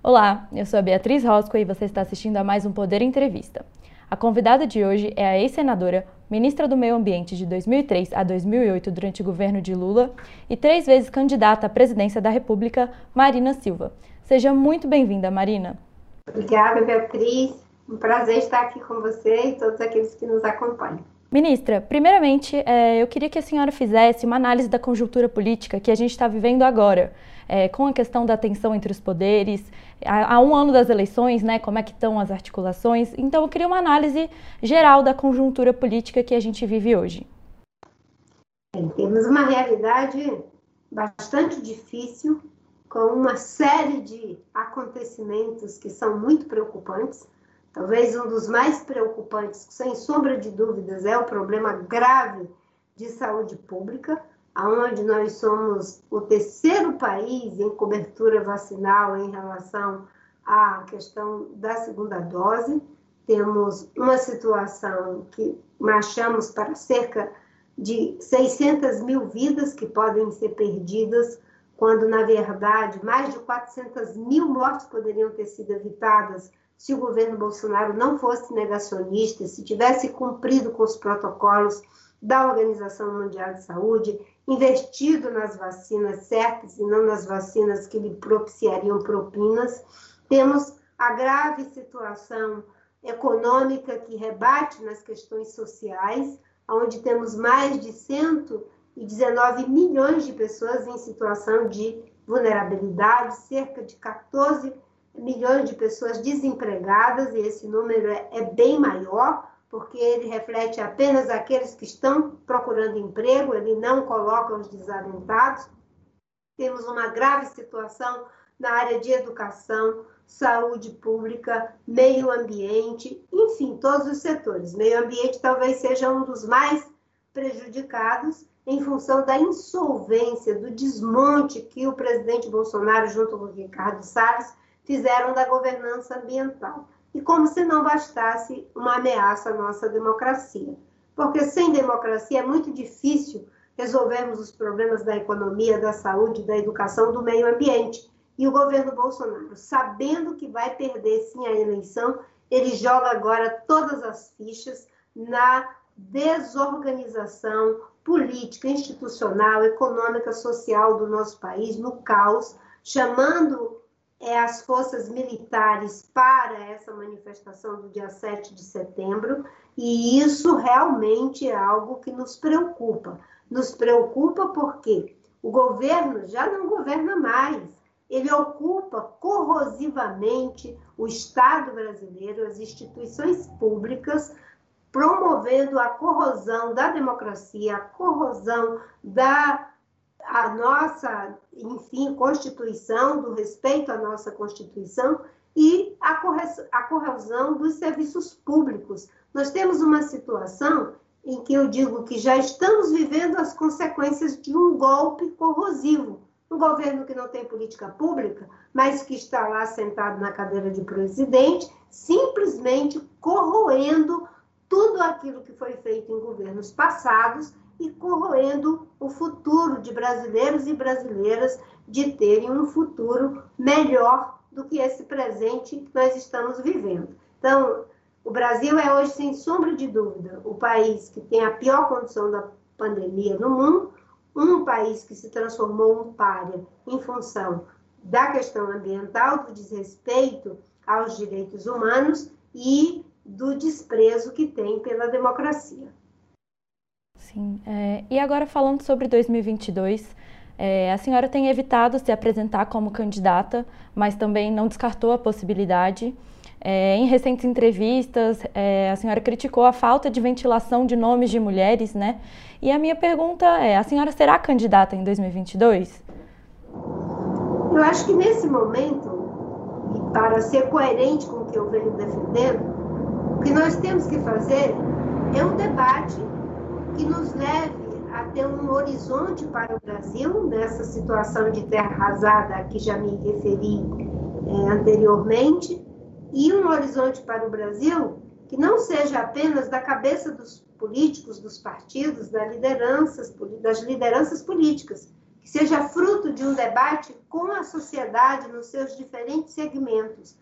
Olá, eu sou a Beatriz Rosco e você está assistindo a mais um Poder Entrevista. A convidada de hoje é a ex-senadora, ministra do Meio Ambiente de 2003 a 2008 durante o governo de Lula e três vezes candidata à presidência da República, Marina Silva. Seja muito bem-vinda, Marina. Obrigada, Beatriz. Um prazer estar aqui com você e todos aqueles que nos acompanham. Ministra, primeiramente, é, eu queria que a senhora fizesse uma análise da conjuntura política que a gente está vivendo agora, é, com a questão da tensão entre os poderes, há, um ano das eleições, né, como é que estão as articulações. Então, eu queria uma análise geral da conjuntura política que a gente vive hoje. Temos uma realidade bastante difícil, com uma série de acontecimentos que são muito preocupantes Talvez um dos mais preocupantes, sem sombra de dúvidas, é o problema grave de saúde pública, onde nós somos o terceiro país em cobertura vacinal em relação à questão da segunda dose. Temos uma situação que marchamos para cerca de 600 mil vidas que podem ser perdidas, quando, na verdade, mais de 400 mil mortes poderiam ter sido evitadas se o governo Bolsonaro não fosse negacionista, se tivesse cumprido com os protocolos da Organização Mundial de Saúde, investido nas vacinas certas e não nas vacinas que lhe propiciariam propinas, temos a grave situação econômica que rebate nas questões sociais, onde temos mais de 119 milhões de pessoas em situação de vulnerabilidade, cerca de 14 milhões de pessoas desempregadas, e esse número é, é bem maior, porque ele reflete apenas aqueles que estão procurando emprego, ele não coloca os desalentados. Temos uma grave situação na área de educação, saúde pública, meio ambiente, enfim, todos os setores. Meio ambiente talvez seja um dos mais prejudicados em função da insolvência, do desmonte que o presidente Bolsonaro, junto com o Ricardo Salles, fizeram da governança ambiental. E como se não bastasse uma ameaça à nossa democracia. Porque sem democracia é muito difícil resolvermos os problemas da economia, da saúde, da educação, do meio ambiente. E o governo Bolsonaro, sabendo que vai perder sim a eleição, ele joga agora todas as fichas na desorganização política, institucional, econômica, social do nosso país, no caos, chamando é, as forças militares para essa manifestação do dia 7 de setembro, e isso realmente é algo que nos preocupa. Nos preocupa porque o governo já não governa mais, ele ocupa corrosivamente o Estado brasileiro, as instituições públicas, promovendo a corrosão da democracia, a corrosão da a nossa, enfim, Constituição, do respeito à nossa Constituição e a, a corrosão dos serviços públicos. Nós temos uma situação em que eu digo que já estamos vivendo as consequências de um golpe corrosivo. Um governo que não tem política pública, mas que está lá sentado na cadeira de presidente, simplesmente corroendo tudo aquilo que foi feito em governos passados e corroendo o futuro de brasileiros e brasileiras de terem um futuro melhor do que esse presente que nós estamos vivendo. Então, o Brasil é hoje, sem sombra de dúvida, o país que tem a pior condição da pandemia no mundo, um país que se transformou em párea em função da questão ambiental, do desrespeito aos direitos humanos e do desprezo que tem pela democracia. Sim. É, e agora falando sobre 2022, é, a senhora tem evitado se apresentar como candidata, mas também não descartou a possibilidade. É, em recentes entrevistas, é, a senhora criticou a falta de ventilação de nomes de mulheres, né? E a minha pergunta é: a senhora será candidata em 2022? Eu acho que nesse momento, e para ser coerente com o que eu venho defendendo, o que nós temos que fazer é um debate que nos leve a ter um horizonte para o Brasil, nessa situação de terra arrasada a que já me referi é, anteriormente, e um horizonte para o Brasil que não seja apenas da cabeça dos políticos, dos partidos, das lideranças, das lideranças políticas, que seja fruto de um debate com a sociedade nos seus diferentes segmentos.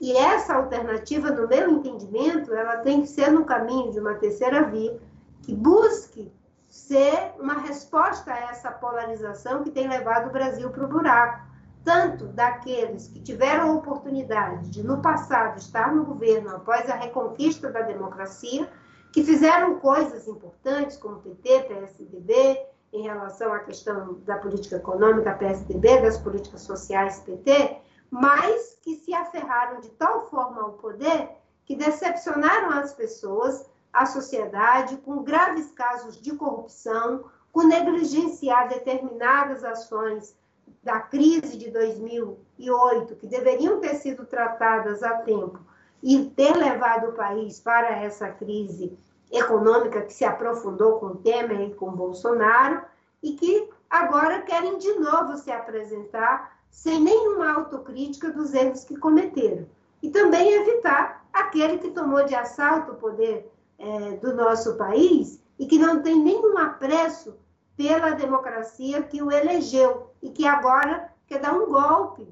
E essa alternativa, no meu entendimento, ela tem que ser no caminho de uma terceira via que busque ser uma resposta a essa polarização que tem levado o Brasil para o buraco. Tanto daqueles que tiveram a oportunidade de, no passado, estar no governo após a reconquista da democracia, que fizeram coisas importantes, como PT, PSDB, em relação à questão da política econômica, PSDB, das políticas sociais, PT, mas que se aferraram de tal forma ao poder que decepcionaram as pessoas a sociedade com graves casos de corrupção, com negligenciar determinadas ações da crise de 2008, que deveriam ter sido tratadas a tempo e ter levado o país para essa crise econômica que se aprofundou com Temer e com Bolsonaro, e que agora querem de novo se apresentar sem nenhuma autocrítica dos erros que cometeram. E também evitar aquele que tomou de assalto o poder é, do nosso país e que não tem nenhum apreço pela democracia que o elegeu e que agora quer dar um golpe,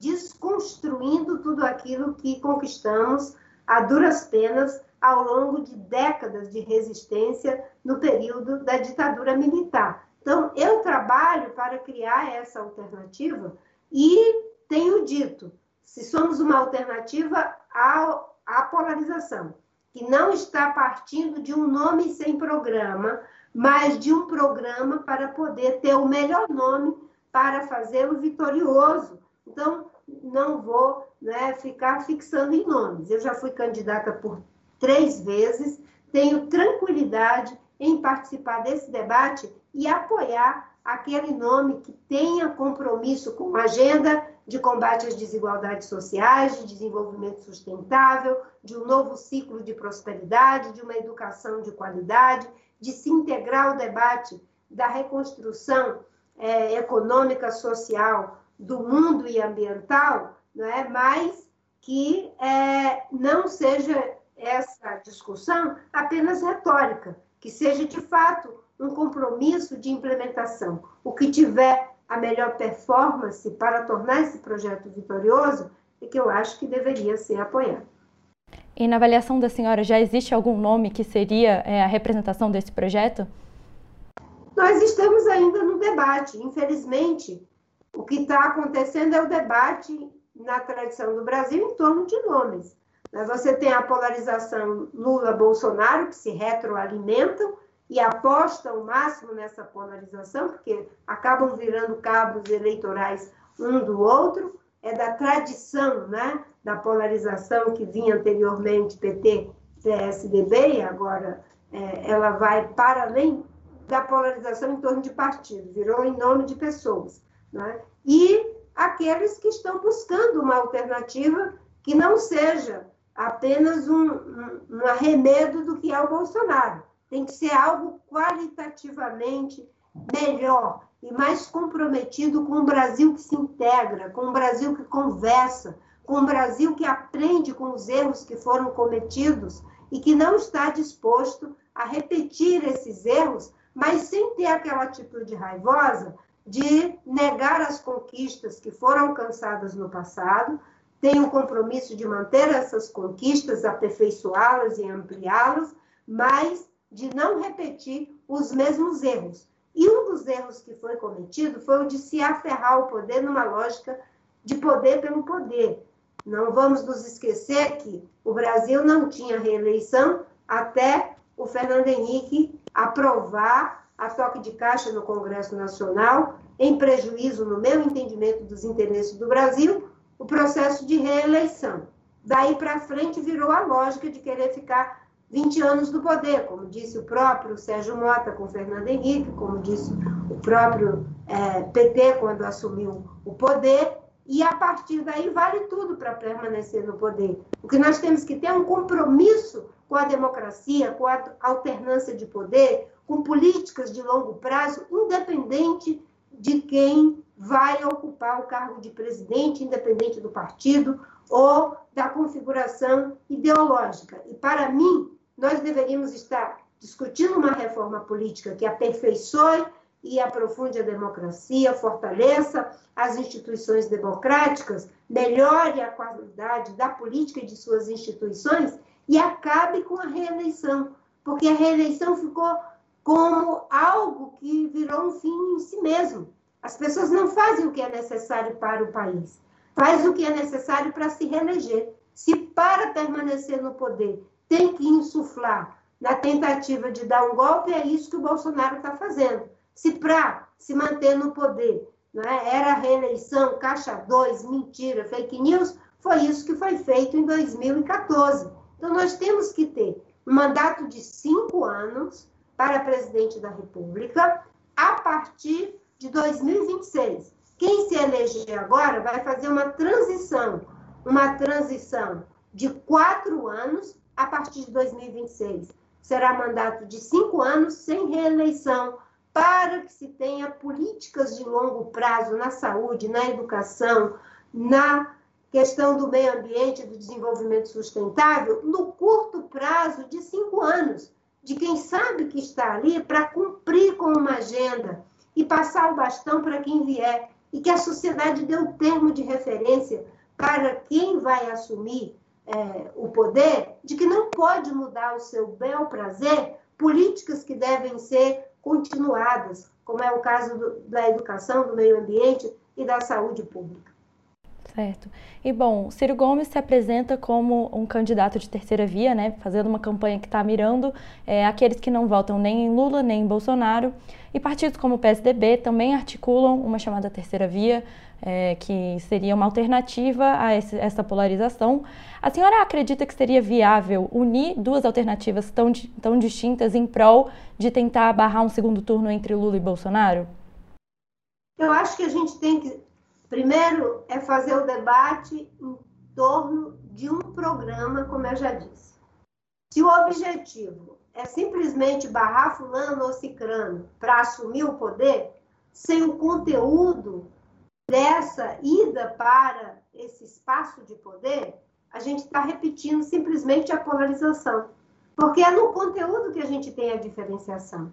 desconstruindo tudo aquilo que conquistamos a duras penas ao longo de décadas de resistência no período da ditadura militar. Então, eu trabalho para criar essa alternativa e tenho dito: se somos uma alternativa à polarização, que não está partindo de um nome sem programa, mas de um programa para poder ter o melhor nome para fazê-lo vitorioso. Então, não vou né, ficar fixando em nomes. Eu já fui candidata por três vezes, tenho tranquilidade em participar desse debate e apoiar aquele nome que tenha compromisso com a agenda de combate às desigualdades sociais, de desenvolvimento sustentável, de um novo ciclo de prosperidade, de uma educação de qualidade, de se integrar ao debate da reconstrução é, econômica, social do mundo e ambiental, não é? mas que é, não seja essa discussão apenas retórica, que seja de fato um compromisso de implementação. O que tiver a melhor performance para tornar esse projeto vitorioso é que eu acho que deveria ser apoiado. E na avaliação da senhora, já existe algum nome que seria é, a representação desse projeto? Nós estamos ainda no debate. Infelizmente, o que está acontecendo é o debate na tradição do Brasil em torno de nomes. Você tem a polarização Lula-Bolsonaro, que se retroalimentam, e apostam o máximo nessa polarização, porque acabam virando cabos eleitorais um do outro, é da tradição né, da polarização que vinha anteriormente PT, PSDB, e agora é, ela vai para além da polarização em torno de partidos, virou em nome de pessoas. Né? E aqueles que estão buscando uma alternativa que não seja apenas um, um, um arremedo do que é o Bolsonaro, tem que ser algo qualitativamente melhor e mais comprometido com um Brasil que se integra, com um Brasil que conversa, com um Brasil que aprende com os erros que foram cometidos e que não está disposto a repetir esses erros, mas sem ter aquela atitude raivosa de negar as conquistas que foram alcançadas no passado, tem o compromisso de manter essas conquistas, aperfeiçoá-las e ampliá-las, mas de não repetir os mesmos erros. E um dos erros que foi cometido foi o de se aferrar ao poder numa lógica de poder pelo poder. Não vamos nos esquecer que o Brasil não tinha reeleição até o Fernando Henrique aprovar a toque de caixa no Congresso Nacional, em prejuízo, no meu entendimento, dos interesses do Brasil, o processo de reeleição. Daí para frente virou a lógica de querer ficar 20 anos do poder, como disse o próprio Sérgio Mota com Fernando Henrique, como disse o próprio é, PT quando assumiu o poder, e a partir daí vale tudo para permanecer no poder. O que nós temos que ter é um compromisso com a democracia, com a alternância de poder, com políticas de longo prazo, independente de quem vai ocupar o cargo de presidente, independente do partido ou da configuração ideológica. E para mim, nós deveríamos estar discutindo uma reforma política que aperfeiçoe e aprofunde a democracia, fortaleça as instituições democráticas, melhore a qualidade da política e de suas instituições e acabe com a reeleição, porque a reeleição ficou como algo que virou um fim em si mesmo. As pessoas não fazem o que é necessário para o país, faz o que é necessário para se reeleger. Se para permanecer no poder tem que insuflar na tentativa de dar um golpe, é isso que o Bolsonaro está fazendo. Se para se manter no poder né, era reeleição, caixa 2, mentira, fake news, foi isso que foi feito em 2014. Então, nós temos que ter um mandato de cinco anos para presidente da República a partir de 2026. Quem se eleger agora vai fazer uma transição, uma transição de quatro anos a partir de 2026. Será mandato de cinco anos sem reeleição, para que se tenha políticas de longo prazo na saúde, na educação, na questão do meio ambiente do desenvolvimento sustentável, no curto prazo de cinco anos, de quem sabe que está ali para cumprir com uma agenda e passar o bastão para quem vier, e que a sociedade dê o termo de referência para quem vai assumir é, o poder, de que não pode mudar o seu bel prazer políticas que devem ser continuadas, como é o caso do, da educação, do meio ambiente e da saúde pública. Certo. E bom, Ciro Gomes se apresenta como um candidato de terceira via, né, fazendo uma campanha que está mirando é, aqueles que não votam nem em Lula nem em Bolsonaro. E partidos como o PSDB também articulam uma chamada terceira via, é, que seria uma alternativa a esse, essa polarização. A senhora acredita que seria viável unir duas alternativas tão, tão distintas em prol de tentar barrar um segundo turno entre Lula e Bolsonaro? Eu acho que a gente tem que, primeiro, é fazer o debate em torno de um programa, como eu já disse. Se o objetivo é simplesmente barrar fulano ou cicrano para assumir o poder, sem o conteúdo dessa ida para esse espaço de poder, a gente está repetindo simplesmente a polarização. Porque é no conteúdo que a gente tem a diferenciação.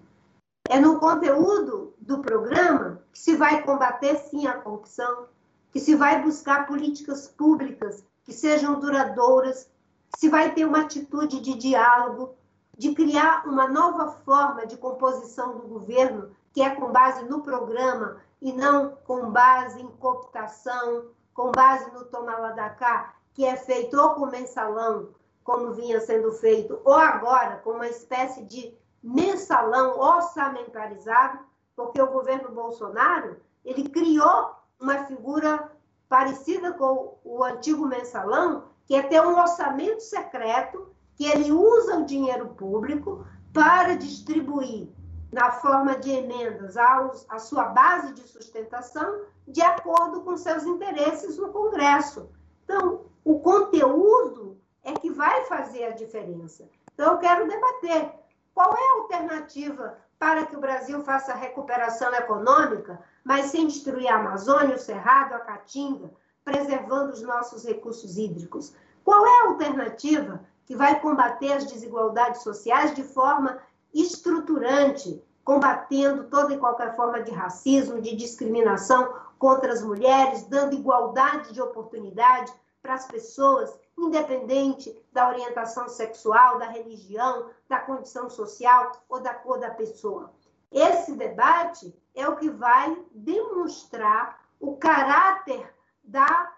É no conteúdo do programa que se vai combater, sim, a corrupção, que se vai buscar políticas públicas que sejam duradouras, que se vai ter uma atitude de diálogo, de criar uma nova forma de composição do governo, que é com base no programa e não com base em cooptação, com base no toma lá da cá, que é feito ou com mensalão, como vinha sendo feito, ou agora com uma espécie de mensalão orçamentarizado, porque o governo Bolsonaro ele criou uma figura parecida com o antigo mensalão, que é ter um orçamento secreto, que ele usa o dinheiro público para distribuir na forma de emendas à sua base de sustentação, de acordo com seus interesses no Congresso. Então, o conteúdo é que vai fazer a diferença. Então, eu quero debater qual é a alternativa para que o Brasil faça recuperação econômica, mas sem destruir a Amazônia, o Cerrado, a Caatinga, preservando os nossos recursos hídricos. Qual é a alternativa que vai combater as desigualdades sociais de forma estruturante, combatendo toda e qualquer forma de racismo, de discriminação contra as mulheres, dando igualdade de oportunidade para as pessoas, independente da orientação sexual, da religião, da condição social ou da cor da pessoa. Esse debate é o que vai demonstrar o caráter da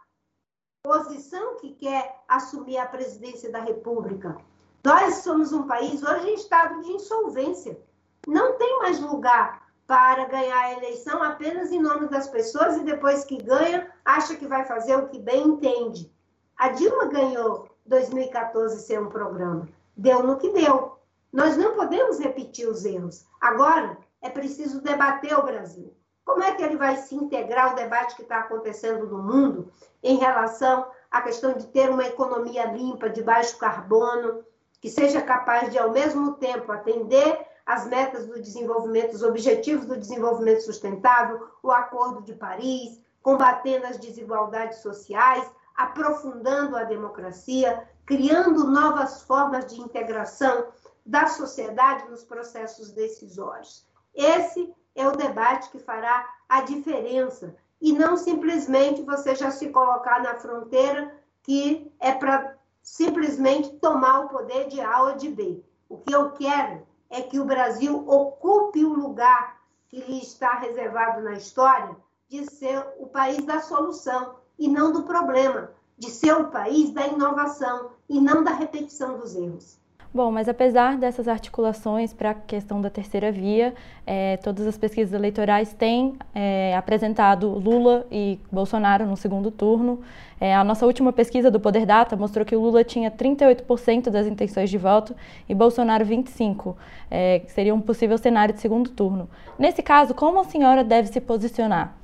posição que quer assumir a presidência da República. Nós somos um país hoje em estado de insolvência. Não tem mais lugar para ganhar a eleição apenas em nome das pessoas e depois que ganha, acha que vai fazer o que bem entende. A Dilma ganhou 2014 ser um programa. Deu no que deu. Nós não podemos repetir os erros. Agora é preciso debater o Brasil. Como é que ele vai se integrar ao debate que está acontecendo no mundo em relação à questão de ter uma economia limpa, de baixo carbono, que seja capaz de, ao mesmo tempo, atender às metas do desenvolvimento, os objetivos do desenvolvimento sustentável, o Acordo de Paris, combatendo as desigualdades sociais, aprofundando a democracia, criando novas formas de integração da sociedade nos processos decisórios. Esse é o debate que fará a diferença e não simplesmente você já se colocar na fronteira que é para simplesmente tomar o poder de A ou de B. O que eu quero é que o Brasil ocupe o lugar que lhe está reservado na história de ser o país da solução e não do problema, de ser o país da inovação e não da repetição dos erros. Bom, mas apesar dessas articulações para a questão da terceira via, é, todas as pesquisas eleitorais têm é, apresentado Lula e Bolsonaro no segundo turno. É, a nossa última pesquisa do Poder Data mostrou que o Lula tinha 38% das intenções de voto e Bolsonaro 25%, é, que seria um possível cenário de segundo turno. Nesse caso, como a senhora deve se posicionar?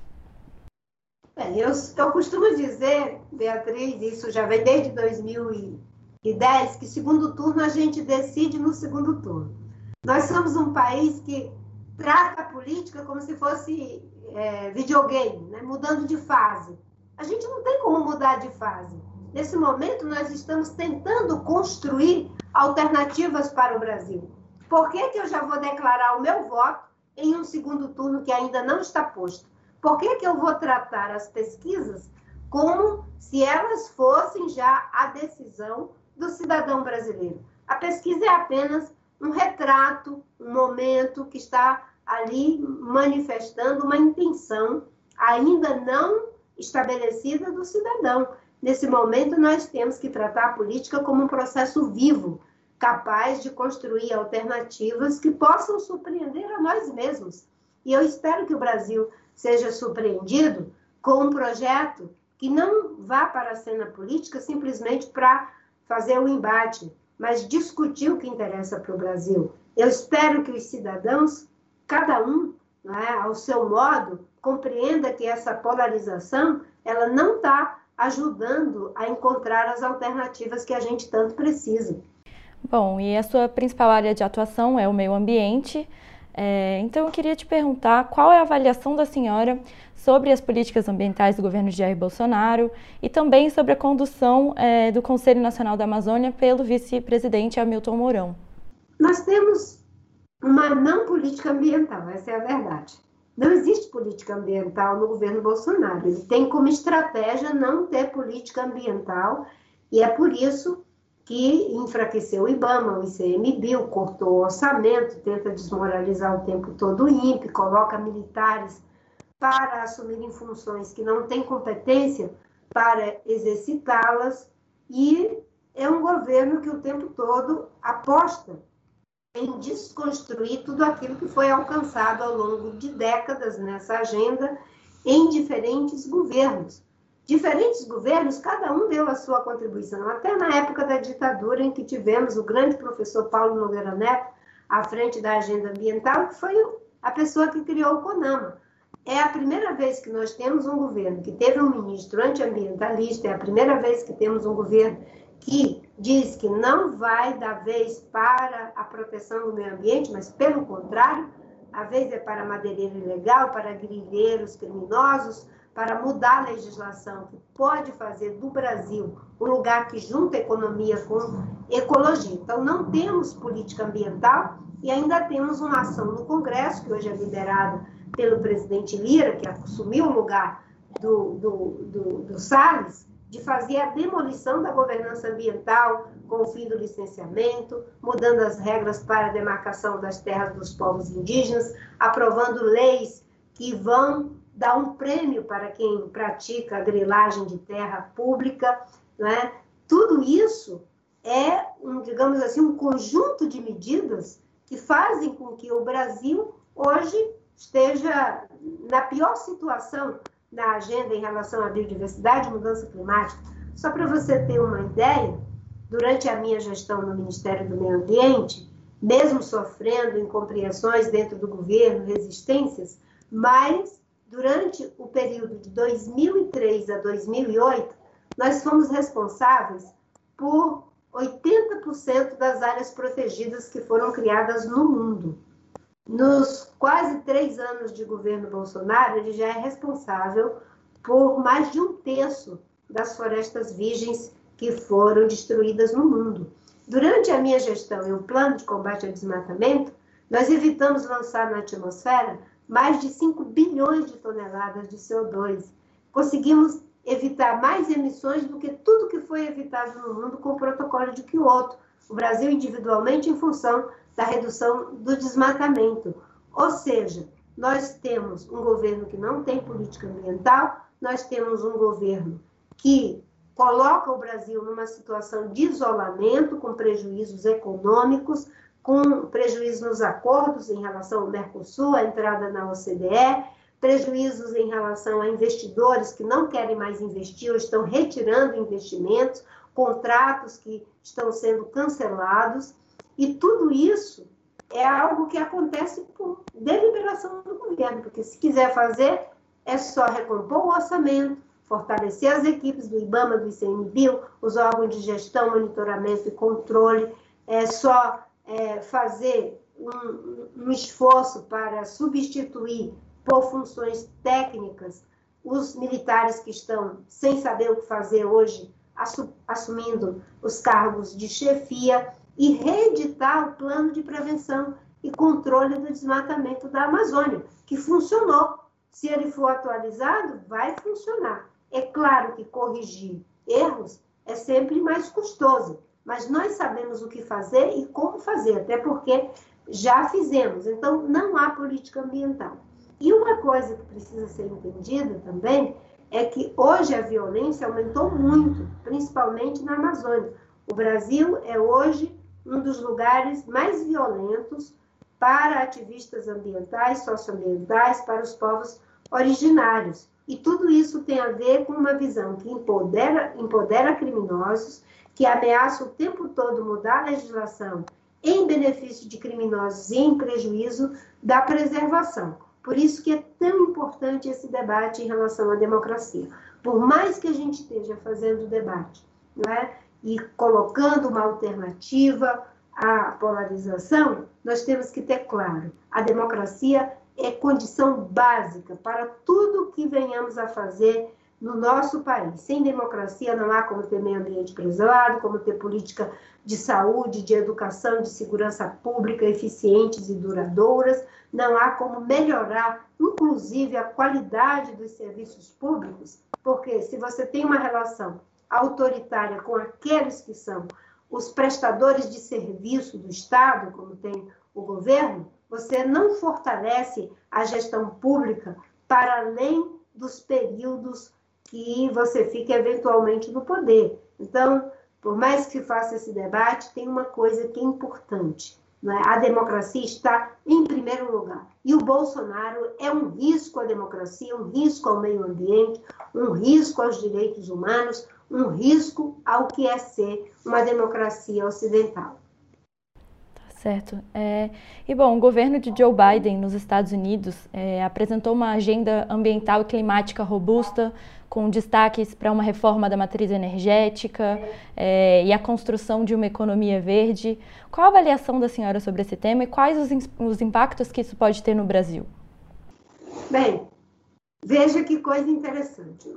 Bem, eu, eu costumo dizer, Beatriz, isso já vem desde 2000 e 10, que segundo turno a gente decide no segundo turno. Nós somos um país que trata a política como se fosse é, videogame, né? mudando de fase. A gente não tem como mudar de fase. Nesse momento, nós estamos tentando construir alternativas para o Brasil. Por que, que eu já vou declarar o meu voto em um segundo turno que ainda não está posto? Por que, que eu vou tratar as pesquisas como se elas fossem já a decisão do cidadão brasileiro. A pesquisa é apenas um retrato, um momento que está ali manifestando uma intenção ainda não estabelecida do cidadão. Nesse momento, nós temos que tratar a política como um processo vivo, capaz de construir alternativas que possam surpreender a nós mesmos. E eu espero que o Brasil seja surpreendido com um projeto que não vá para a cena política simplesmente para fazer o embate, mas discutir o que interessa para o Brasil. Eu espero que os cidadãos, cada um, é, ao seu modo, compreenda que essa polarização ela não está ajudando a encontrar as alternativas que a gente tanto precisa. Bom, e a sua principal área de atuação é o meio ambiente. É, então, eu queria te perguntar qual é a avaliação da senhora sobre as políticas ambientais do governo de Jair Bolsonaro e também sobre a condução é, do Conselho Nacional da Amazônia pelo vice-presidente Hamilton Mourão. Nós temos uma não política ambiental, essa é a verdade. Não existe política ambiental no governo Bolsonaro. Ele tem como estratégia não ter política ambiental e é por isso que enfraqueceu o IBAMA, o ICMBio, cortou o orçamento, tenta desmoralizar o tempo todo o INPE, coloca militares para assumirem funções que não têm competência para exercitá-las e é um governo que o tempo todo aposta em desconstruir tudo aquilo que foi alcançado ao longo de décadas nessa agenda em diferentes governos. Diferentes governos, cada um deu a sua contribuição, até na época da ditadura, em que tivemos o grande professor Paulo Nogueira Neto à frente da agenda ambiental, que foi a pessoa que criou o CONAMA. É a primeira vez que nós temos um governo que teve um ministro antiambientalista, é a primeira vez que temos um governo que diz que não vai dar vez para a proteção do meio ambiente, mas pelo contrário, a vez é para madeireiro ilegal, para grileiros criminosos, para mudar a legislação que pode fazer do Brasil um lugar que junta economia com ecologia. Então, não temos política ambiental e ainda temos uma ação no Congresso, que hoje é liderada pelo presidente Lira, que assumiu o lugar do, do, do, do Salles, de fazer a demolição da governança ambiental com o fim do licenciamento, mudando as regras para a demarcação das terras dos povos indígenas, aprovando leis que vão dar um prêmio para quem pratica a grilagem de terra pública, né? Tudo isso é, um, digamos assim, um conjunto de medidas que fazem com que o Brasil hoje esteja na pior situação na agenda em relação à biodiversidade e mudança climática. Só para você ter uma ideia, durante a minha gestão no Ministério do Meio Ambiente, mesmo sofrendo incompreensões dentro do governo, resistências, mas durante o período de 2003 a 2008, nós fomos responsáveis por 80% das áreas protegidas que foram criadas no mundo. Nos quase três anos de governo Bolsonaro, ele já é responsável por mais de um terço das florestas virgens que foram destruídas no mundo. Durante a minha gestão e o plano de combate ao desmatamento, nós evitamos lançar na atmosfera mais de 5 bilhões de toneladas de CO2. Conseguimos evitar mais emissões do que tudo que foi evitado no mundo com o protocolo de Kyoto. O Brasil individualmente em função da redução do desmatamento. Ou seja, nós temos um governo que não tem política ambiental, nós temos um governo que coloca o Brasil numa situação de isolamento, com prejuízos econômicos, com prejuízos nos acordos em relação ao Mercosul, a entrada na OCDE, prejuízos em relação a investidores que não querem mais investir ou estão retirando investimentos, contratos que estão sendo cancelados, e tudo isso é algo que acontece por deliberação do governo, porque se quiser fazer, é só recompor o orçamento, fortalecer as equipes do IBAMA, do ICMBio, os órgãos de gestão, monitoramento e controle, é só é, fazer um, um esforço para substituir por funções técnicas os militares que estão sem saber o que fazer hoje, assumindo os cargos de chefia e reeditar o plano de prevenção e controle do desmatamento da Amazônia, que funcionou. Se ele for atualizado, vai funcionar. É claro que corrigir erros é sempre mais custoso, mas nós sabemos o que fazer e como fazer, até porque já fizemos. Então, não há política ambiental. E uma coisa que precisa ser entendida também é que hoje a violência aumentou muito, principalmente na Amazônia. O Brasil é hoje um dos lugares mais violentos para ativistas ambientais, socioambientais, para os povos originários. E tudo isso tem a ver com uma visão que empodera, empodera criminosos, que ameaça o tempo todo mudar a legislação em benefício de criminosos e em prejuízo da preservação. Por isso que é tão importante esse debate em relação à democracia. Por mais que a gente esteja fazendo debate não é? e colocando uma alternativa à polarização, nós temos que ter claro, a democracia é condição básica para tudo que venhamos a fazer no nosso país. Sem democracia não há como ter meio ambiente preservado, como ter política de saúde, de educação, de segurança pública eficientes e duradouras, não há como melhorar, inclusive, a qualidade dos serviços públicos, porque se você tem uma relação autoritária com aqueles que são os prestadores de serviço do Estado, como tem o governo, você não fortalece a gestão pública para além dos períodos que você fica eventualmente no poder. Então, por mais que faça esse debate, tem uma coisa que é importante. Né? A democracia está em primeiro lugar. E o Bolsonaro é um risco à democracia, um risco ao meio ambiente, um risco aos direitos humanos, um risco ao que é ser uma democracia ocidental. Certo. É, e bom, o governo de Joe Biden nos Estados Unidos é, apresentou uma agenda ambiental e climática robusta, com destaques para uma reforma da matriz energética é, e a construção de uma economia verde. Qual a avaliação da senhora sobre esse tema e quais os, os impactos que isso pode ter no Brasil? Bem, veja que coisa interessante.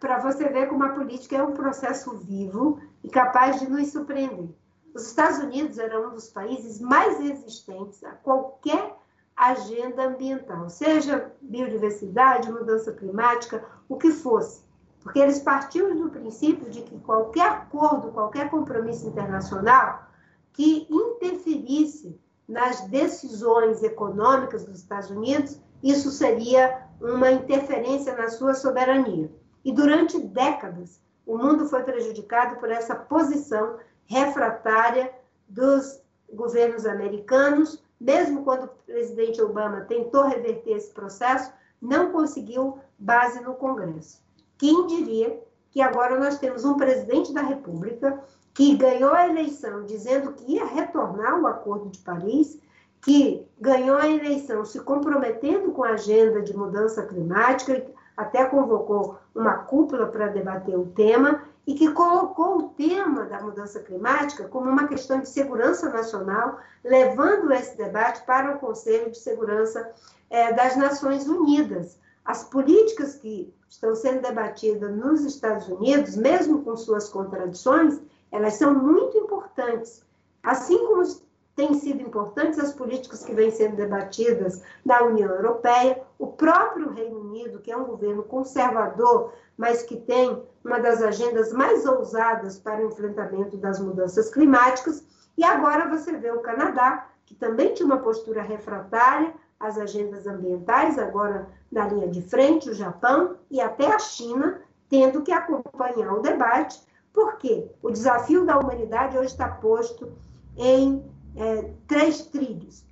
Para você ver como a política é um processo vivo e capaz de nos surpreender. Os Estados Unidos eram um dos países mais resistentes a qualquer agenda ambiental, seja biodiversidade, mudança climática, o que fosse. Porque eles partiam do princípio de que qualquer acordo, qualquer compromisso internacional que interferisse nas decisões econômicas dos Estados Unidos, isso seria uma interferência na sua soberania. E durante décadas, o mundo foi prejudicado por essa posição refratária dos governos americanos, mesmo quando o presidente Obama tentou reverter esse processo, não conseguiu base no Congresso. Quem diria que agora nós temos um presidente da República que ganhou a eleição dizendo que ia retornar o Acordo de Paris, que ganhou a eleição se comprometendo com a agenda de mudança climática, até convocou uma cúpula para debater o tema e que colocou o tema da mudança climática como uma questão de segurança nacional, levando esse debate para o Conselho de Segurança é, das Nações Unidas. As políticas que estão sendo debatidas nos Estados Unidos, mesmo com suas contradições, elas são muito importantes. Assim como têm sido importantes as políticas que vêm sendo debatidas na União Europeia, o próprio Reino Unido, que é um governo conservador, mas que tem uma das agendas mais ousadas para o enfrentamento das mudanças climáticas, e agora você vê o Canadá, que também tinha uma postura refratária às agendas ambientais, agora na linha de frente, o Japão e até a China, tendo que acompanhar o debate, porque o desafio da humanidade hoje está posto em é, três trilhos.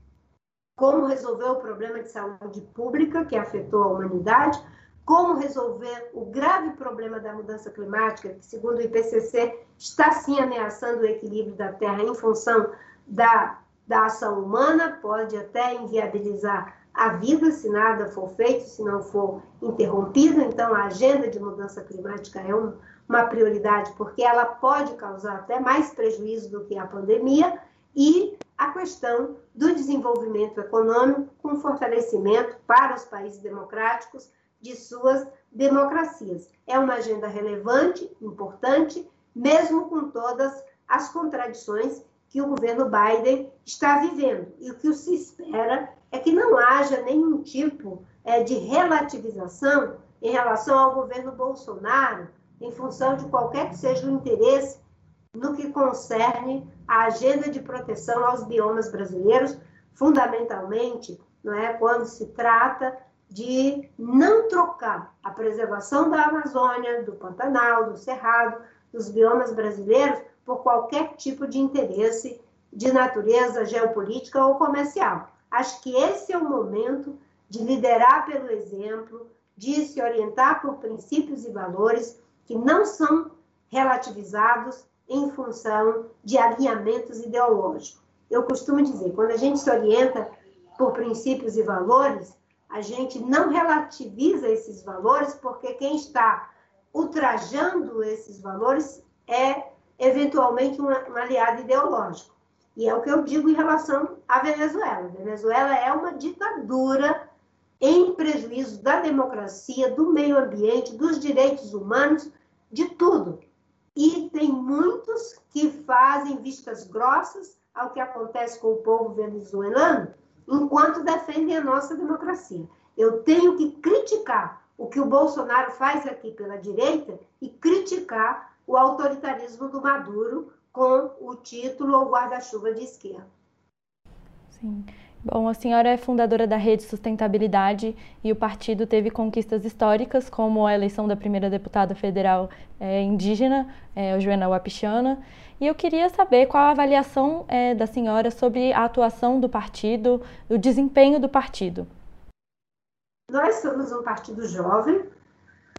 Como resolver o problema de saúde pública que afetou a humanidade, como resolver o grave problema da mudança climática, que, segundo o IPCC, está sim ameaçando o equilíbrio da Terra em função da, da ação humana, pode até inviabilizar a vida se nada for feito, se não for interrompido. Então, a agenda de mudança climática é um, uma prioridade, porque ela pode causar até mais prejuízo do que a pandemia, e a questão do desenvolvimento econômico com fortalecimento para os países democráticos de suas democracias. É uma agenda relevante, importante, mesmo com todas as contradições que o governo Biden está vivendo. E o que se espera é que não haja nenhum tipo é, de relativização em relação ao governo Bolsonaro, em função de qualquer que seja o interesse no que concerne a agenda de proteção aos biomas brasileiros, fundamentalmente, não é, quando se trata de não trocar a preservação da Amazônia, do Pantanal, do Cerrado, dos biomas brasileiros por qualquer tipo de interesse de natureza geopolítica ou comercial. Acho que esse é o momento de liderar pelo exemplo, de se orientar por princípios e valores que não são relativizados em função de alinhamentos ideológicos. Eu costumo dizer, quando a gente se orienta por princípios e valores, a gente não relativiza esses valores, porque quem está ultrajando esses valores é eventualmente um, aliado ideológico. E é o que eu digo em relação à Venezuela. A Venezuela é uma ditadura em prejuízo da democracia, do meio ambiente, dos direitos humanos, de tudo. E tem muitos que fazem vistas grossas ao que acontece com o povo venezuelano, enquanto defendem a nossa democracia. Eu tenho que criticar o que o Bolsonaro faz aqui pela direita e criticar o autoritarismo do Maduro com o título ou guarda-chuva de esquerda. Sim. Bom, a senhora é fundadora da Rede Sustentabilidade e o partido teve conquistas históricas, como a eleição da primeira deputada federal é, indígena, é, Joana Wapichana. E eu queria saber qual a avaliação é, da senhora sobre a atuação do partido, o desempenho do partido. Nós somos um partido jovem,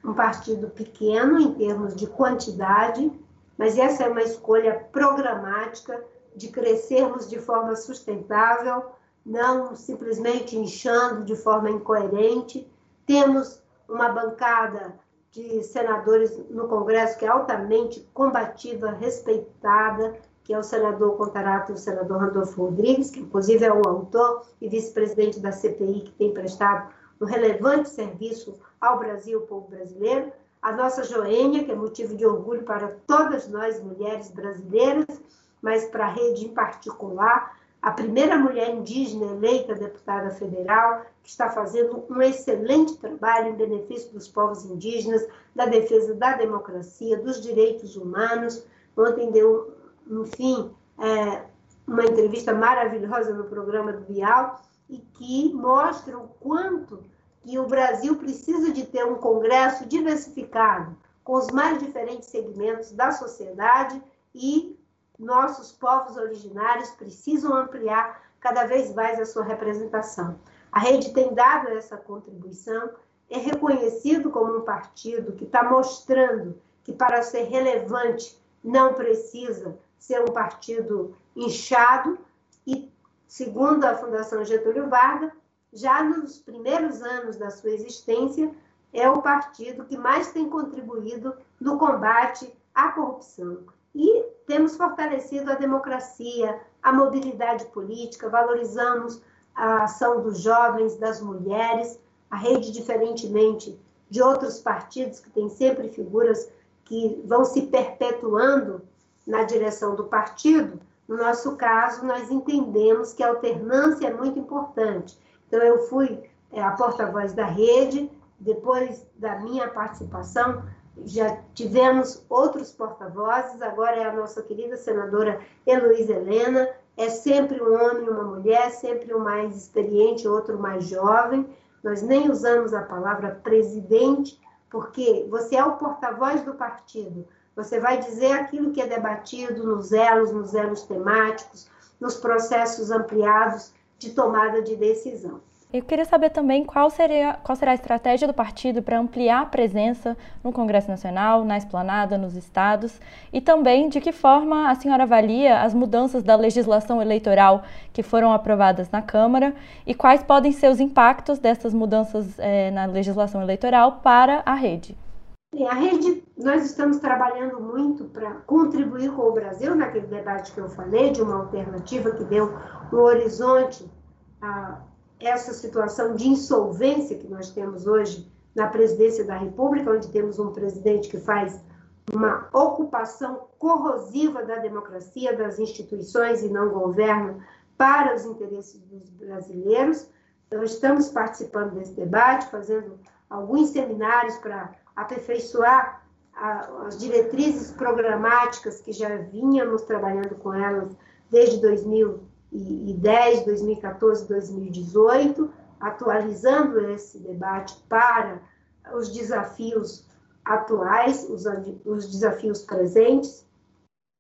um partido pequeno em termos de quantidade, mas essa é uma escolha programática de crescermos de forma sustentável não simplesmente inchando de forma incoerente. Temos uma bancada de senadores no Congresso que é altamente combativa, respeitada, que é o senador Contarato e o senador Randolfo Rodrigues, que inclusive é o autor e vice-presidente da CPI, que tem prestado um relevante serviço ao Brasil, ao povo brasileiro. A nossa Joênia, que é motivo de orgulho para todas nós mulheres brasileiras, mas para a rede em particular, a primeira mulher indígena eleita deputada federal, que está fazendo um excelente trabalho em benefício dos povos indígenas, da defesa da democracia, dos direitos humanos. Ontem deu, enfim, é, uma entrevista maravilhosa no programa do Bial e que mostra o quanto que o Brasil precisa de ter um congresso diversificado, com os mais diferentes segmentos da sociedade e nossos povos originários precisam ampliar cada vez mais a sua representação. A rede tem dado essa contribuição, é reconhecido como um partido que está mostrando que para ser relevante não precisa ser um partido inchado e, segundo a Fundação Getúlio Vargas, já nos primeiros anos da sua existência, é o partido que mais tem contribuído no combate à corrupção. E temos fortalecido a democracia, a mobilidade política, valorizamos a ação dos jovens, das mulheres, a rede, diferentemente de outros partidos que têm sempre figuras que vão se perpetuando na direção do partido, No nosso caso, nós entendemos que a alternância é muito importante. Então, eu fui é, a porta-voz da rede, depois da minha participação, já tivemos outros porta-vozes, agora é a nossa querida senadora Heloísa Helena, é sempre um homem e uma mulher, sempre um mais experiente, outro mais jovem. Nós nem usamos a palavra presidente, porque você é o porta-voz do partido. Você vai dizer aquilo que é debatido nos elos, nos elos temáticos, nos processos ampliados de tomada de decisão. Eu queria saber também qual, seria, qual será a estratégia do partido para ampliar a presença no Congresso Nacional, na esplanada, nos estados, e também de que forma a senhora avalia as mudanças da legislação eleitoral que foram aprovadas na Câmara e quais podem ser os impactos dessas mudanças é, na legislação eleitoral para a rede. A rede, nós estamos trabalhando muito para contribuir com o Brasil naquele debate que eu falei, de uma alternativa que deu um horizonte a essa situação de insolvência que nós temos hoje na presidência da República, onde temos um presidente que faz uma ocupação corrosiva da democracia, das instituições e não governa para os interesses dos brasileiros. Então, estamos participando desse debate, fazendo alguns seminários para aperfeiçoar as diretrizes programáticas que já vínhamos trabalhando com elas desde 2000 2010, 2014, 2018, atualizando esse debate para os desafios atuais, os, os desafios presentes.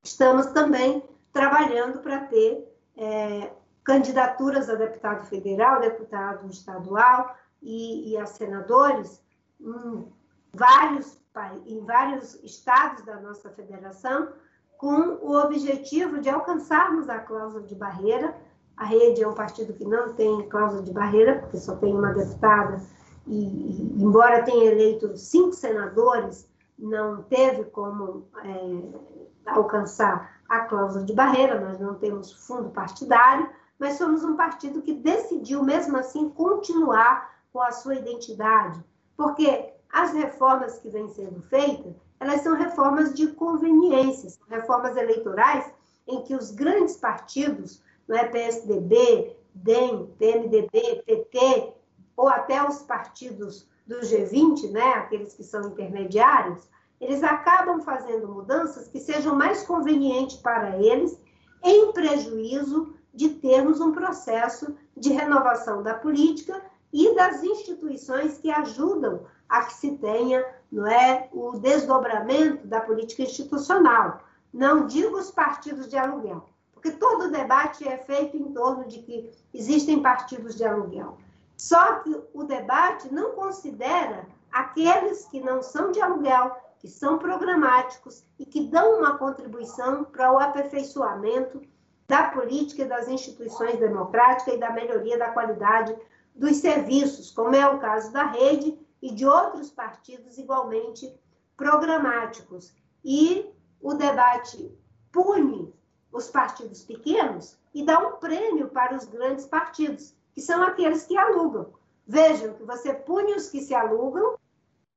Estamos também trabalhando para ter é, candidaturas a deputado federal, deputado estadual e, e a senadores em vários, em vários estados da nossa federação, com o objetivo de alcançarmos a cláusula de barreira. A rede é um partido que não tem cláusula de barreira, porque só tem uma deputada, e, e embora tenha eleito cinco senadores, não teve como é, alcançar a cláusula de barreira, nós não temos fundo partidário, mas somos um partido que decidiu, mesmo assim, continuar com a sua identidade, porque as reformas que vêm sendo feitas elas são reformas de conveniência, são reformas eleitorais em que os grandes partidos, não é PSDB, DEM, PMDB, PT, ou até os partidos do G20, né, aqueles que são intermediários, eles acabam fazendo mudanças que sejam mais convenientes para eles, em prejuízo de termos um processo de renovação da política e das instituições que ajudam a que se tenha não é, o desdobramento da política institucional. Não digo os partidos de aluguel, porque todo debate é feito em torno de que existem partidos de aluguel. Só que o debate não considera aqueles que não são de aluguel, que são programáticos e que dão uma contribuição para o aperfeiçoamento da política e das instituições democráticas e da melhoria da qualidade dos serviços, como é o caso da rede e de outros partidos igualmente programáticos. E o debate pune os partidos pequenos e dá um prêmio para os grandes partidos, que são aqueles que alugam. Vejam que você pune os que se alugam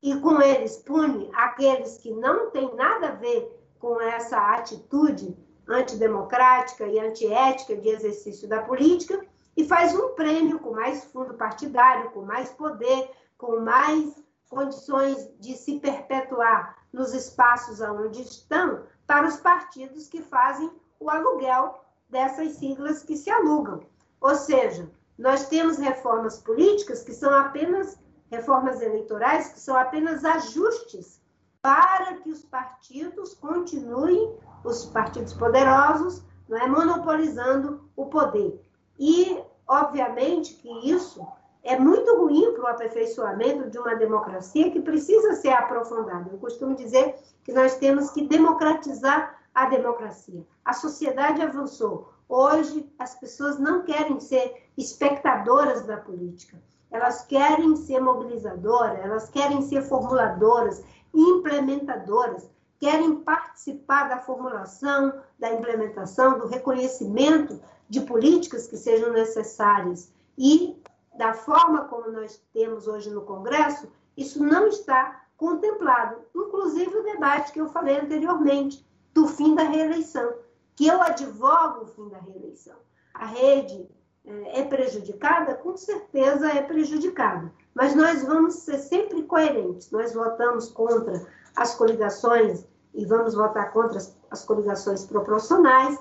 e com eles pune aqueles que não têm nada a ver com essa atitude antidemocrática e antiética de exercício da política e faz um prêmio com mais fundo partidário, com mais poder, com mais condições de se perpetuar nos espaços onde estão para os partidos que fazem o aluguel dessas siglas que se alugam. Ou seja, nós temos reformas políticas que são apenas reformas eleitorais, que são apenas ajustes para que os partidos continuem, os partidos poderosos, não é, monopolizando o poder. E, obviamente, que isso é muito ruim para o aperfeiçoamento de uma democracia que precisa ser aprofundada. Eu costumo dizer que nós temos que democratizar a democracia. A sociedade avançou. Hoje, as pessoas não querem ser espectadoras da política. Elas querem ser mobilizadoras, elas querem ser formuladoras, implementadoras, querem participar da formulação, da implementação, do reconhecimento de políticas que sejam necessárias. E da forma como nós temos hoje no Congresso, isso não está contemplado. Inclusive o debate que eu falei anteriormente, do fim da reeleição. que eu advogo o fim da reeleição. A rede é, é prejudicada? Com certeza é prejudicada. Mas nós vamos ser sempre coerentes. Nós votamos contra as coligações e vamos votar contra as coligações proporcionais.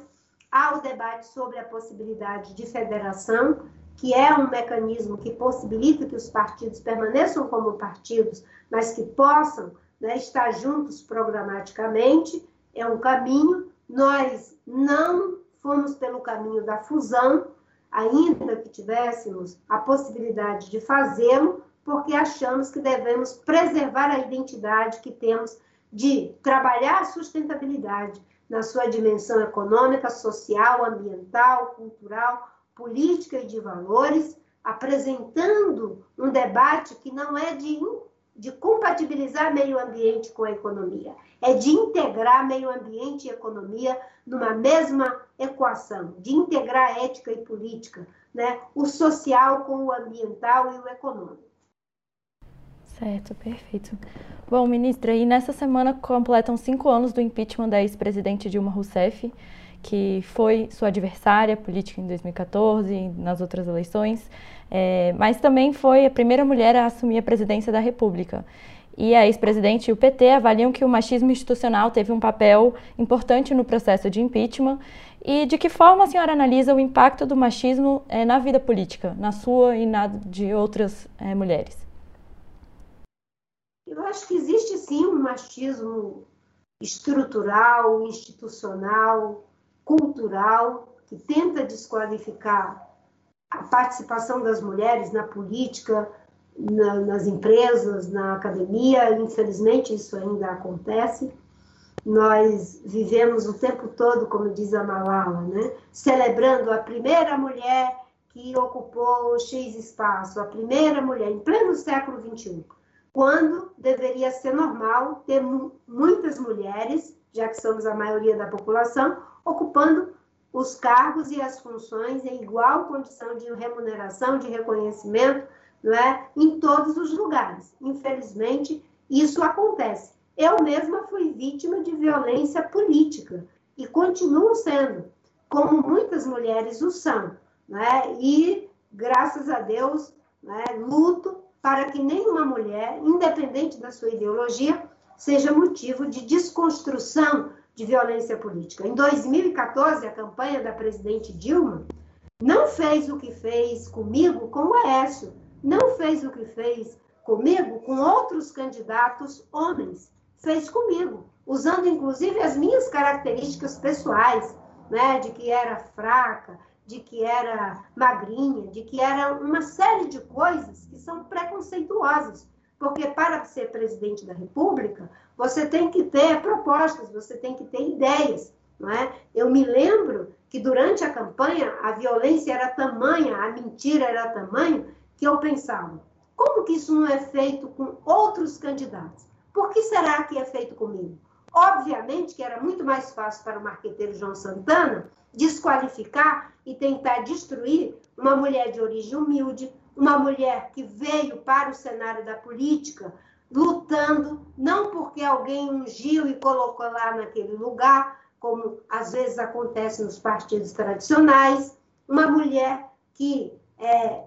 Há o debate sobre a possibilidade de federação, que é um mecanismo que possibilita que os partidos permaneçam como partidos, mas que possam né, estar juntos programaticamente. É um caminho. Nós não fomos pelo caminho da fusão, ainda que tivéssemos a possibilidade de fazê-lo, porque achamos que devemos preservar a identidade que temos de trabalhar a sustentabilidade na sua dimensão econômica, social, ambiental, cultural, política e de valores, apresentando um debate que não é de, de compatibilizar meio ambiente com a economia, é de integrar meio ambiente e economia numa mesma equação, de integrar ética e política, né? o social com o ambiental e o econômico. Certo, perfeito. Bom, ministra, e nessa semana completam cinco anos do impeachment da ex-presidente Dilma Rousseff, que foi sua adversária política em 2014 e nas outras eleições, é, mas também foi a primeira mulher a assumir a presidência da República. E a ex-presidente e o PT avaliam que o machismo institucional teve um papel importante no processo de impeachment. E de que forma a senhora analisa o impacto do machismo é, na vida política, na sua e na de outras é, mulheres? Eu acho que existe sim um machismo estrutural, institucional, cultural, que tenta desqualificar a participação das mulheres na política, na, nas empresas, na academia. Infelizmente, isso ainda acontece. Nós vivemos o tempo todo, como diz a Malala, né? celebrando a primeira mulher que ocupou X espaço, a primeira mulher, em pleno século XXI quando deveria ser normal ter muitas mulheres, já que somos a maioria da população, ocupando os cargos e as funções em igual condição de remuneração, de reconhecimento, não é? em todos os lugares. Infelizmente, isso acontece. Eu mesma fui vítima de violência política e continuo sendo, como muitas mulheres o são. Né? E, graças a Deus, né, luto para que nenhuma mulher, independente da sua ideologia, seja motivo de desconstrução de violência política. Em 2014, a campanha da presidente Dilma não fez o que fez comigo com o Aécio, não fez o que fez comigo com outros candidatos homens, fez comigo, usando inclusive as minhas características pessoais, né, de que era fraca, de que era magrinha, de que era uma série de coisas que são preconceituosas. Porque para ser presidente da República, você tem que ter propostas, você tem que ter ideias. Não é? Eu me lembro que durante a campanha a violência era tamanha, a mentira era tamanha, que eu pensava: como que isso não é feito com outros candidatos? Por que será que é feito comigo? Obviamente que era muito mais fácil para o marqueteiro João Santana desqualificar e tentar destruir uma mulher de origem humilde, uma mulher que veio para o cenário da política lutando, não porque alguém ungiu e colocou lá naquele lugar, como às vezes acontece nos partidos tradicionais, uma mulher que é,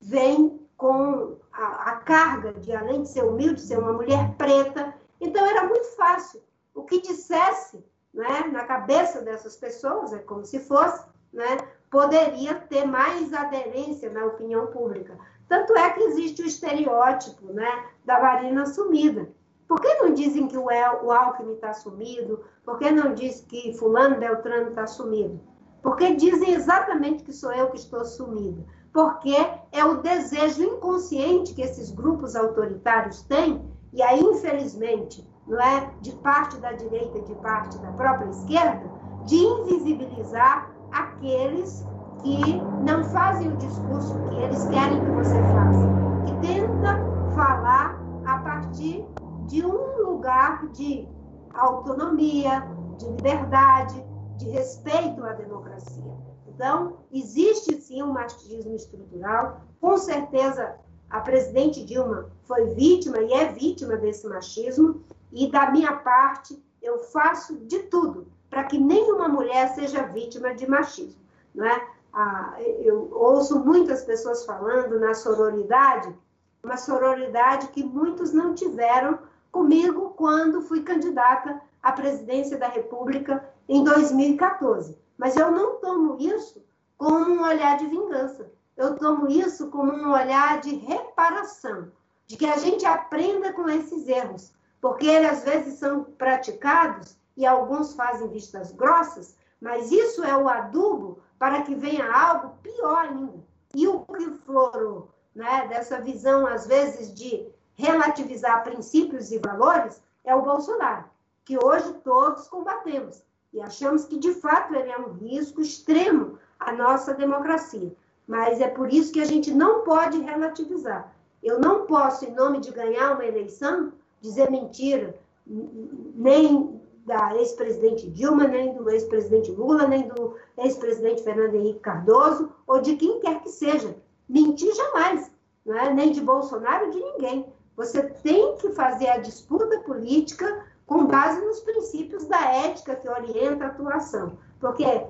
vem com a, a carga de, além de ser humilde, ser uma mulher preta. Então, era muito fácil. O que dissesse né, na cabeça dessas pessoas, é como se fosse, né, poderia ter mais aderência na opinião pública. Tanto é que existe o estereótipo né, da varina sumida. Por que não dizem que o, El, o Alckmin está sumido? Por que não diz que fulano Beltrano está sumido? Porque dizem exatamente que sou eu que estou sumida. Porque é o desejo inconsciente que esses grupos autoritários têm, e aí, infelizmente, não é, de parte da direita e de parte da própria esquerda, de invisibilizar aqueles que não fazem o discurso que eles querem que você faça, que tenta falar a partir de um lugar de autonomia, de liberdade, de respeito à democracia. Então, existe sim um machismo estrutural, com certeza a presidente Dilma foi vítima e é vítima desse machismo, e da minha parte, eu faço de tudo para que nenhuma mulher seja vítima de machismo. Não é? Ah, eu ouço muitas pessoas falando na sororidade, uma sororidade que muitos não tiveram comigo quando fui candidata à presidência da República em 2014. Mas eu não tomo isso como um olhar de vingança. Eu tomo isso como um olhar de reparação, de que a gente aprenda com esses erros, porque eles às vezes são praticados e alguns fazem vistas grossas, mas isso é o adubo para que venha algo pior ainda. E o que florou né, dessa visão, às vezes, de relativizar princípios e valores é o Bolsonaro, que hoje todos combatemos e achamos que, de fato, ele é um risco extremo à nossa democracia. Mas é por isso que a gente não pode relativizar. Eu não posso, em nome de ganhar uma eleição, dizer mentira, nem da ex-presidente Dilma, nem do ex-presidente Lula, nem do ex-presidente Fernando Henrique Cardoso, ou de quem quer que seja. Mentir jamais, não é? nem de Bolsonaro, de ninguém. Você tem que fazer a disputa política com base nos princípios da ética que orienta a atuação. Porque, é,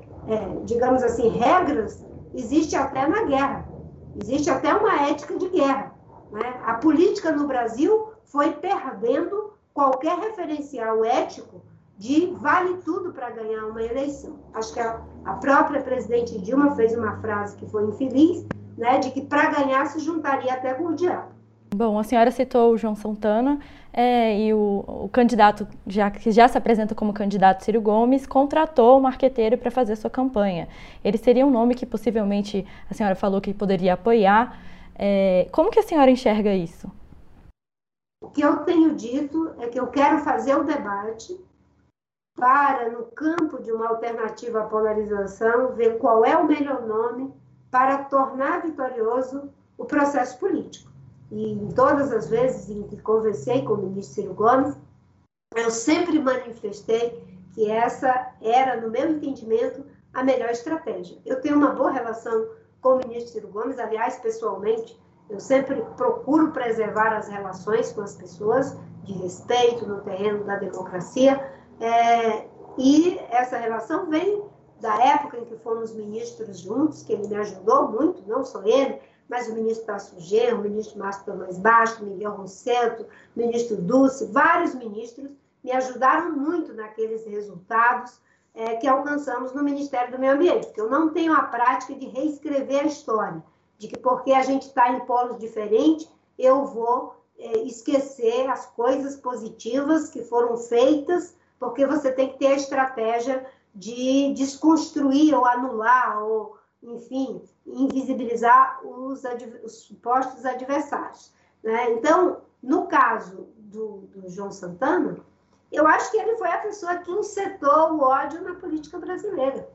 digamos assim, regras existe até na guerra. Existe até uma ética de guerra. Né? A política no Brasil foi perdendo qualquer referencial ético de vale tudo para ganhar uma eleição. Acho que a, a, própria presidente Dilma fez uma frase que foi infeliz, né, de que para ganhar se juntaria até com o diabo. Bom, a senhora citou o João Santana é, e o, o, candidato, já, que já se apresenta como candidato Ciro Gomes, contratou um marqueteiro para fazer sua campanha. Ele seria um nome que possivelmente a senhora falou que poderia apoiar. É, como que a senhora enxerga isso? O que eu tenho dito é que eu quero fazer o debate para, no campo de uma alternativa à polarização, ver qual é o melhor nome para tornar vitorioso o processo político. E em todas as vezes em que conversei com o ministro Ciro Gomes, eu sempre manifestei que essa era, no meu entendimento, a melhor estratégia. Eu tenho uma boa relação com o ministro Ciro Gomes, aliás, pessoalmente, eu sempre procuro preservar as relações com as pessoas, de respeito no terreno da democracia, é, e essa relação vem da época em que fomos ministros juntos, que ele me ajudou muito, não só ele, mas o ministro Tasso Genro, o ministro Márcio Tomás Baixo, Miguel Rosseto, o ministro Dulce, vários ministros me ajudaram muito naqueles resultados é, que alcançamos no Ministério do Meio Ambiente, porque eu não tenho a prática de reescrever a história, de que porque a gente está em polos diferentes, eu vou é, esquecer as coisas positivas que foram feitas porque você tem que ter a estratégia de desconstruir ou anular ou, enfim, invisibilizar os, os supostos adversários. Né? Então, no caso do, do João Santana, eu acho que ele foi a pessoa que insetou o ódio na política brasileira.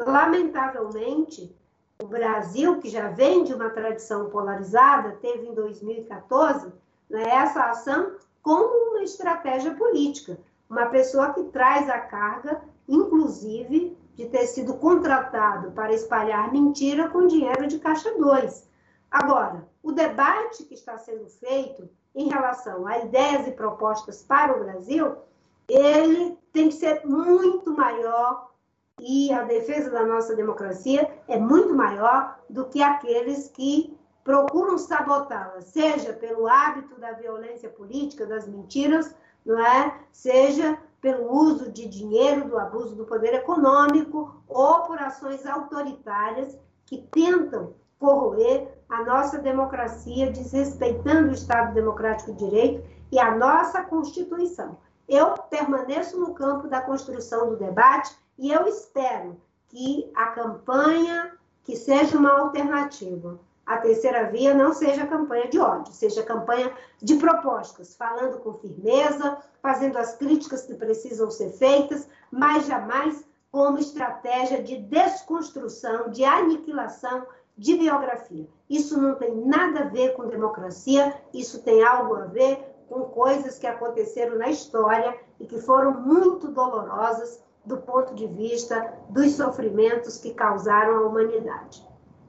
Lamentavelmente, o Brasil, que já vem de uma tradição polarizada, teve em 2014 né, essa ação como uma estratégia política uma pessoa que traz a carga, inclusive, de ter sido contratado para espalhar mentira com dinheiro de caixa 2. Agora, o debate que está sendo feito em relação a ideias e propostas para o Brasil, ele tem que ser muito maior e a defesa da nossa democracia é muito maior do que aqueles que procuram sabotá-la, seja pelo hábito da violência política, das mentiras, não é? Seja pelo uso de dinheiro, do abuso do poder econômico ou por ações autoritárias que tentam corroer a nossa democracia, desrespeitando o Estado Democrático de Direito e a nossa Constituição. Eu permaneço no campo da construção do debate e eu espero que a campanha que seja uma alternativa a terceira via não seja campanha de ódio, seja campanha de propostas, falando com firmeza, fazendo as críticas que precisam ser feitas, mas jamais como estratégia de desconstrução, de aniquilação de biografia. Isso não tem nada a ver com democracia, isso tem algo a ver com coisas que aconteceram na história e que foram muito dolorosas do ponto de vista dos sofrimentos que causaram a humanidade.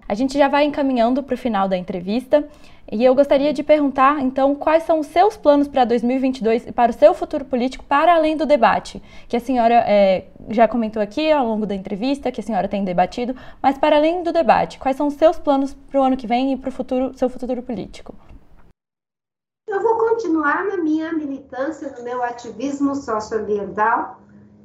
A gente já vai encaminhando para o final da entrevista e eu gostaria de perguntar, então, quais são os seus planos para 2022 e para o seu futuro político, para além do debate, que a senhora é, já comentou aqui ao longo da entrevista, que a senhora tem debatido, mas para além do debate, quais são os seus planos para o ano que vem e para o futuro, seu futuro político? Eu vou continuar na minha militância, no meu ativismo socioambiental.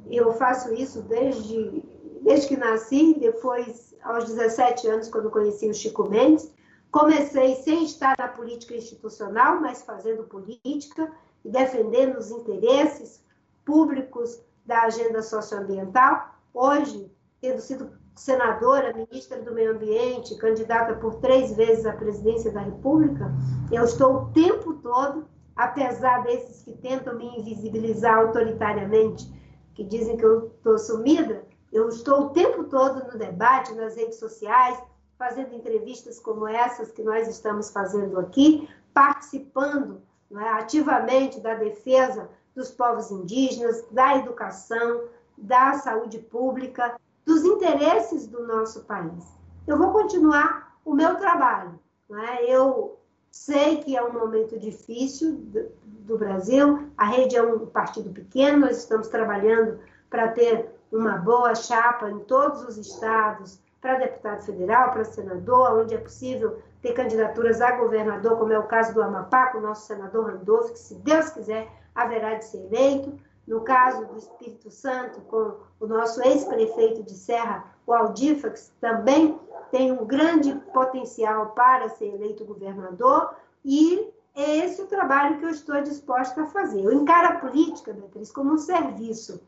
Eu faço isso desde, desde que nasci, depois, aos 17 anos, quando conheci o Chico Mendes. Comecei sem estar na política institucional, mas fazendo política e defendendo os interesses públicos da agenda socioambiental. Hoje, tendo sido senadora, ministra do Meio Ambiente, candidata por três vezes à presidência da República, eu estou o tempo todo, apesar desses que tentam me invisibilizar autoritariamente, que dizem que eu estou sumida, eu estou o tempo todo no debate, nas redes sociais, fazendo entrevistas como essas que nós estamos fazendo aqui, participando é, ativamente da defesa dos povos indígenas, da educação, da saúde pública, dos interesses do nosso país. Eu vou continuar o meu trabalho. É? Eu sei que é um momento difícil do, Brasil, a rede é um partido pequeno, nós estamos trabalhando para ter uma boa chapa em todos os estados, para deputado federal, para senador, onde é possível ter candidaturas a governador, como é o caso do Amapá, com o nosso senador Randolph, que, se Deus quiser, haverá de ser eleito. No caso do Espírito Santo, com o nosso ex-prefeito de Serra, o Aldifax, também tem um grande potencial para ser eleito governador. E é esse o trabalho que eu estou disposta a fazer. Eu encaro a política, Beatriz, como um serviço.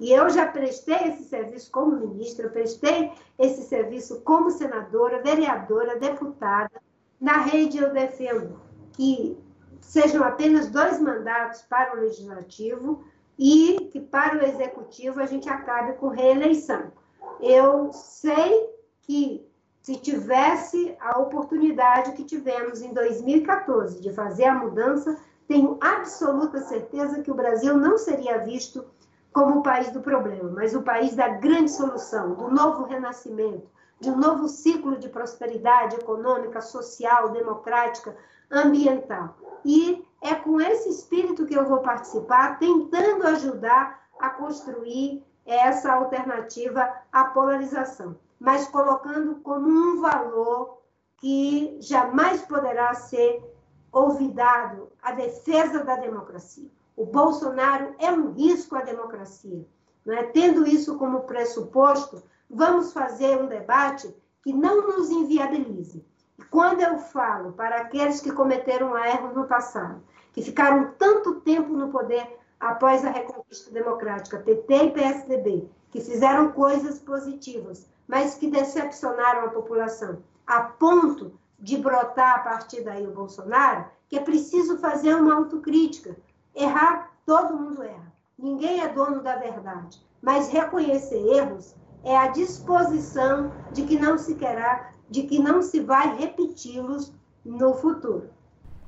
E eu já prestei esse serviço como ministra, prestei esse serviço como senadora, vereadora, deputada. Na rede eu defendo que sejam apenas dois mandatos para o legislativo e que para o executivo a gente acabe com reeleição. Eu sei que se tivesse a oportunidade que tivemos em 2014 de fazer a mudança, tenho absoluta certeza que o Brasil não seria visto como o país do problema, mas o país da grande solução, do novo renascimento, de um novo ciclo de prosperidade econômica, social, democrática, ambiental. E é com esse espírito que eu vou participar, tentando ajudar a construir essa alternativa à polarização, mas colocando como um valor que jamais poderá ser olvidado a defesa da democracia. O Bolsonaro é um risco à democracia. Né? Tendo isso como pressuposto, vamos fazer um debate que não nos inviabilize. E quando eu falo para aqueles que cometeram erros no passado, que ficaram tanto tempo no poder após a reconquista democrática, PT e PSDB, que fizeram coisas positivas, mas que decepcionaram a população, a ponto de brotar a partir daí o Bolsonaro, que é preciso fazer uma autocrítica, Errar, todo mundo erra. Ninguém é dono da verdade. Mas reconhecer erros é a disposição de que não se querá, de que não se vai repeti-los no futuro.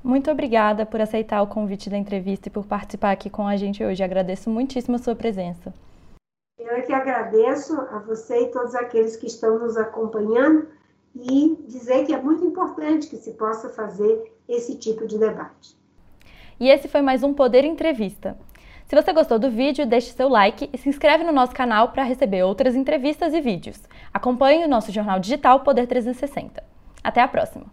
Muito obrigada por aceitar o convite da entrevista e por participar aqui com a gente hoje. Agradeço muitíssimo a sua presença. Eu é que agradeço a você e todos aqueles que estão nos acompanhando e dizer que é muito importante que se possa fazer esse tipo de debate. E esse foi mais um Poder Entrevista. Se você gostou do vídeo, deixe seu like e se inscreve no nosso canal para receber outras entrevistas e vídeos. Acompanhe o nosso jornal digital Poder 360. Até a próxima!